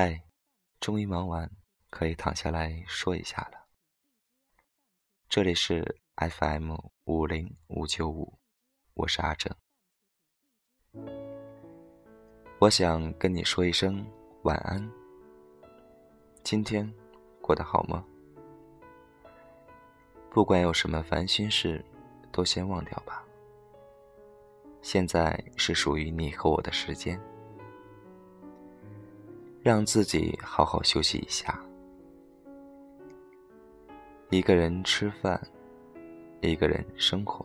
嗨，终于忙完，可以躺下来说一下了。这里是 FM 五零五九五，我是阿正。我想跟你说一声晚安。今天过得好吗？不管有什么烦心事，都先忘掉吧。现在是属于你和我的时间。让自己好好休息一下。一个人吃饭，一个人生活，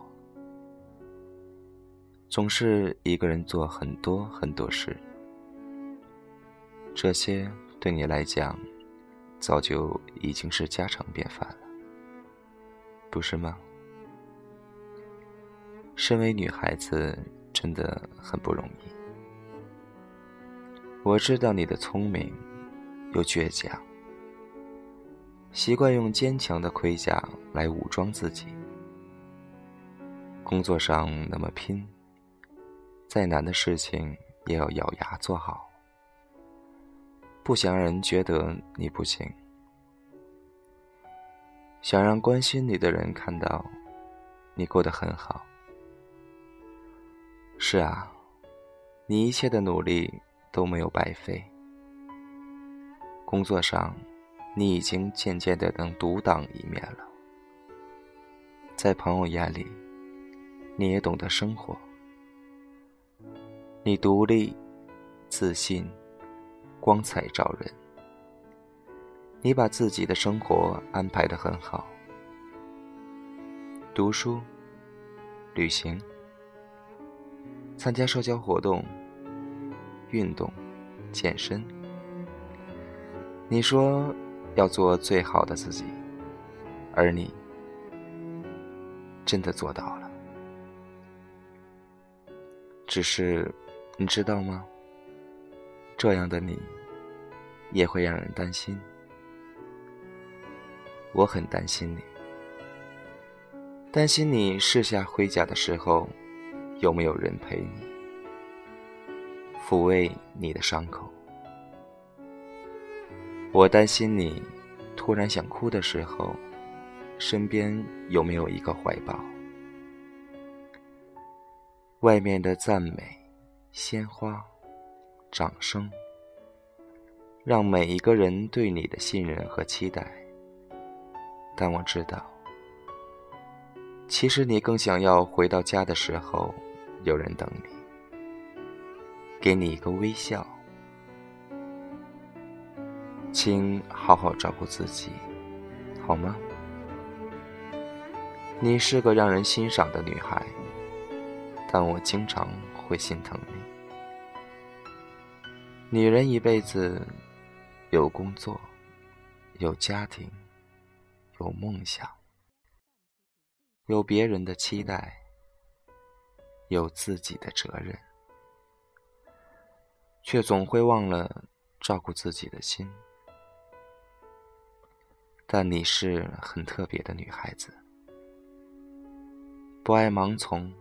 总是一个人做很多很多事。这些对你来讲，早就已经是家常便饭了，不是吗？身为女孩子，真的很不容易。我知道你的聪明，又倔强，习惯用坚强的盔甲来武装自己。工作上那么拼，再难的事情也要咬牙做好，不想让人觉得你不行，想让关心你的人看到你过得很好。是啊，你一切的努力。都没有白费。工作上，你已经渐渐的能独当一面了。在朋友眼里，你也懂得生活。你独立、自信、光彩照人。你把自己的生活安排的很好。读书、旅行、参加社交活动。运动、健身，你说要做最好的自己，而你真的做到了。只是你知道吗？这样的你也会让人担心。我很担心你，担心你试下盔甲的时候，有没有人陪你。抚慰你的伤口。我担心你突然想哭的时候，身边有没有一个怀抱？外面的赞美、鲜花、掌声，让每一个人对你的信任和期待。但我知道，其实你更想要回到家的时候，有人等你。给你一个微笑，请好好照顾自己，好吗？你是个让人欣赏的女孩，但我经常会心疼你。女人一辈子有工作，有家庭，有梦想，有别人的期待，有自己的责任。却总会忘了照顾自己的心。但你是很特别的女孩子，不爱盲从，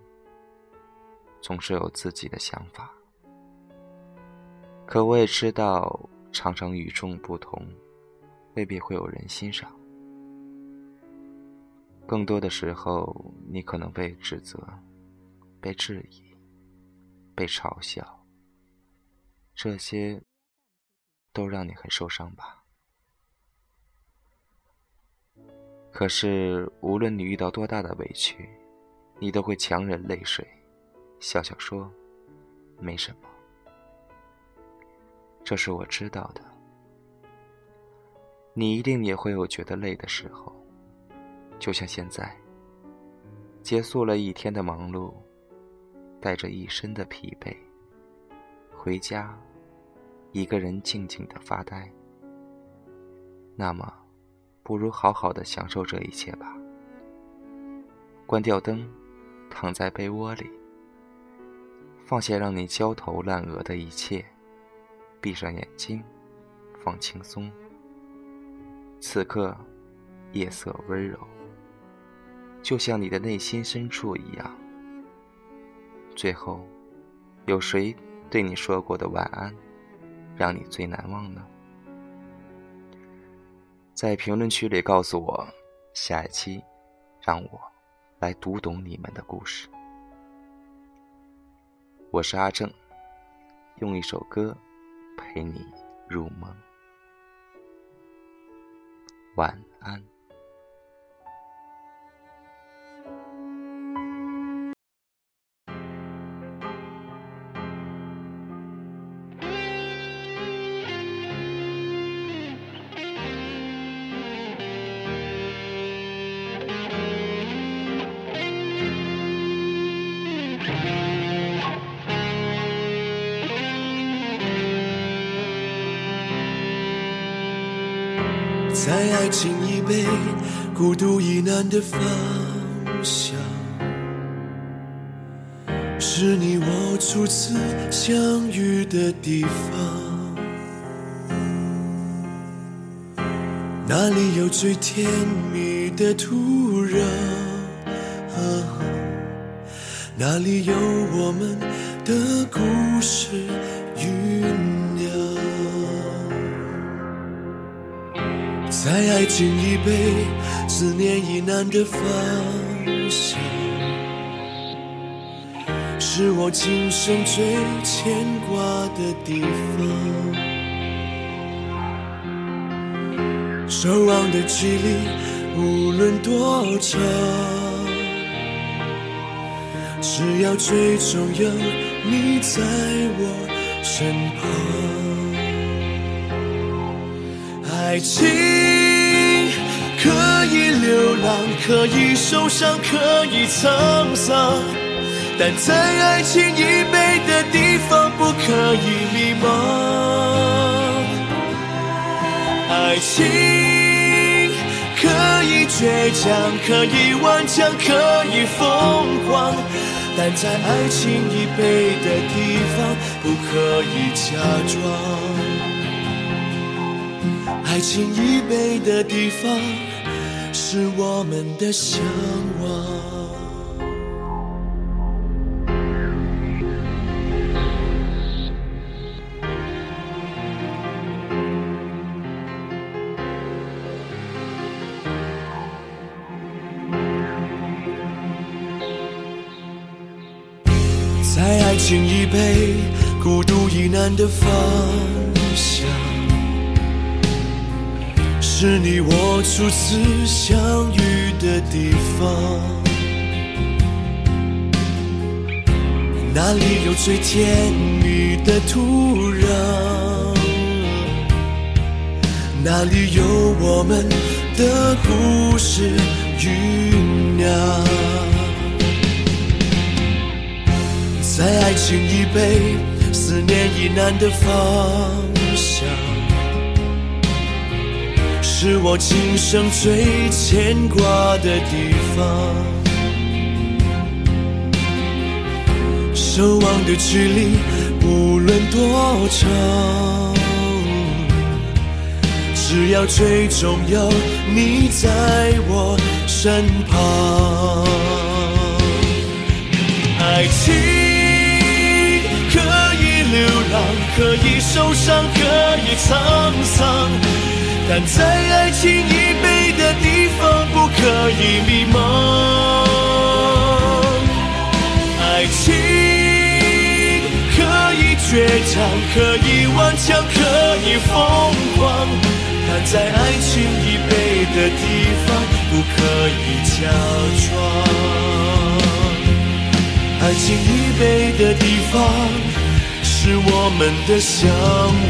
总是有自己的想法。可我也知道，常常与众不同，未必会有人欣赏。更多的时候，你可能被指责、被质疑、被嘲笑。这些都让你很受伤吧？可是，无论你遇到多大的委屈，你都会强忍泪水，笑笑说：“没什么。”这是我知道的。你一定也会有觉得累的时候，就像现在，结束了一天的忙碌，带着一身的疲惫，回家。一个人静静的发呆，那么，不如好好的享受这一切吧。关掉灯，躺在被窝里，放下让你焦头烂额的一切，闭上眼睛，放轻松。此刻，夜色温柔，就像你的内心深处一样。最后，有谁对你说过的晚安？让你最难忘呢？在评论区里告诉我下一期让我来读懂你们的故事。我是阿正用一首歌陪你入梦。晚安。在爱情已被孤独已难的方向，是你我初次相遇的地方。哪里有最甜蜜的土壤？哪里有我们的故事酝在爱情已被思念已难的方向，是我今生最牵挂的地方。守望的距离无论多长，只要最终有你在我身旁。爱情可以流浪，可以受伤，可以沧桑，但在爱情以被的地方，不可以迷茫。爱情可以倔强，可以顽强，可以疯狂，但在爱情以被的地方，不可以假装。爱情以北的地方，是我们的向往。在爱情以北孤独已难的方是你我初次相遇的地方，哪里有最甜蜜的土壤？哪里有我们的故事酝酿？在爱情已被思念已难的方是我今生最牵挂的地方，守望的距离无论多长，只要最终有你在我身旁。爱情可以流浪，可以受伤，可以沧桑。但在爱情以北的地方，不可以迷茫。爱情可以倔强，可以顽强，可以疯狂。但在爱情以北的地方，不可以假装。爱情以北的地方，是我们的向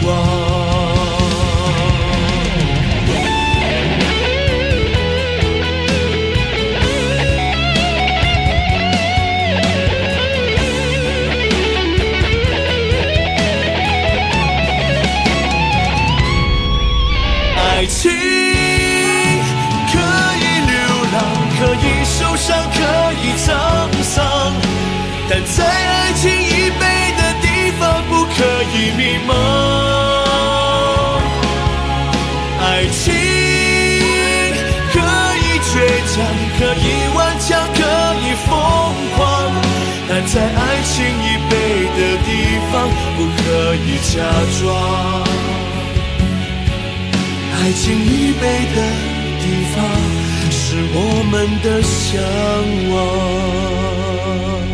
往。爱情已被的地方，不可以假装。爱爱情依偎的地方，是我们的向往。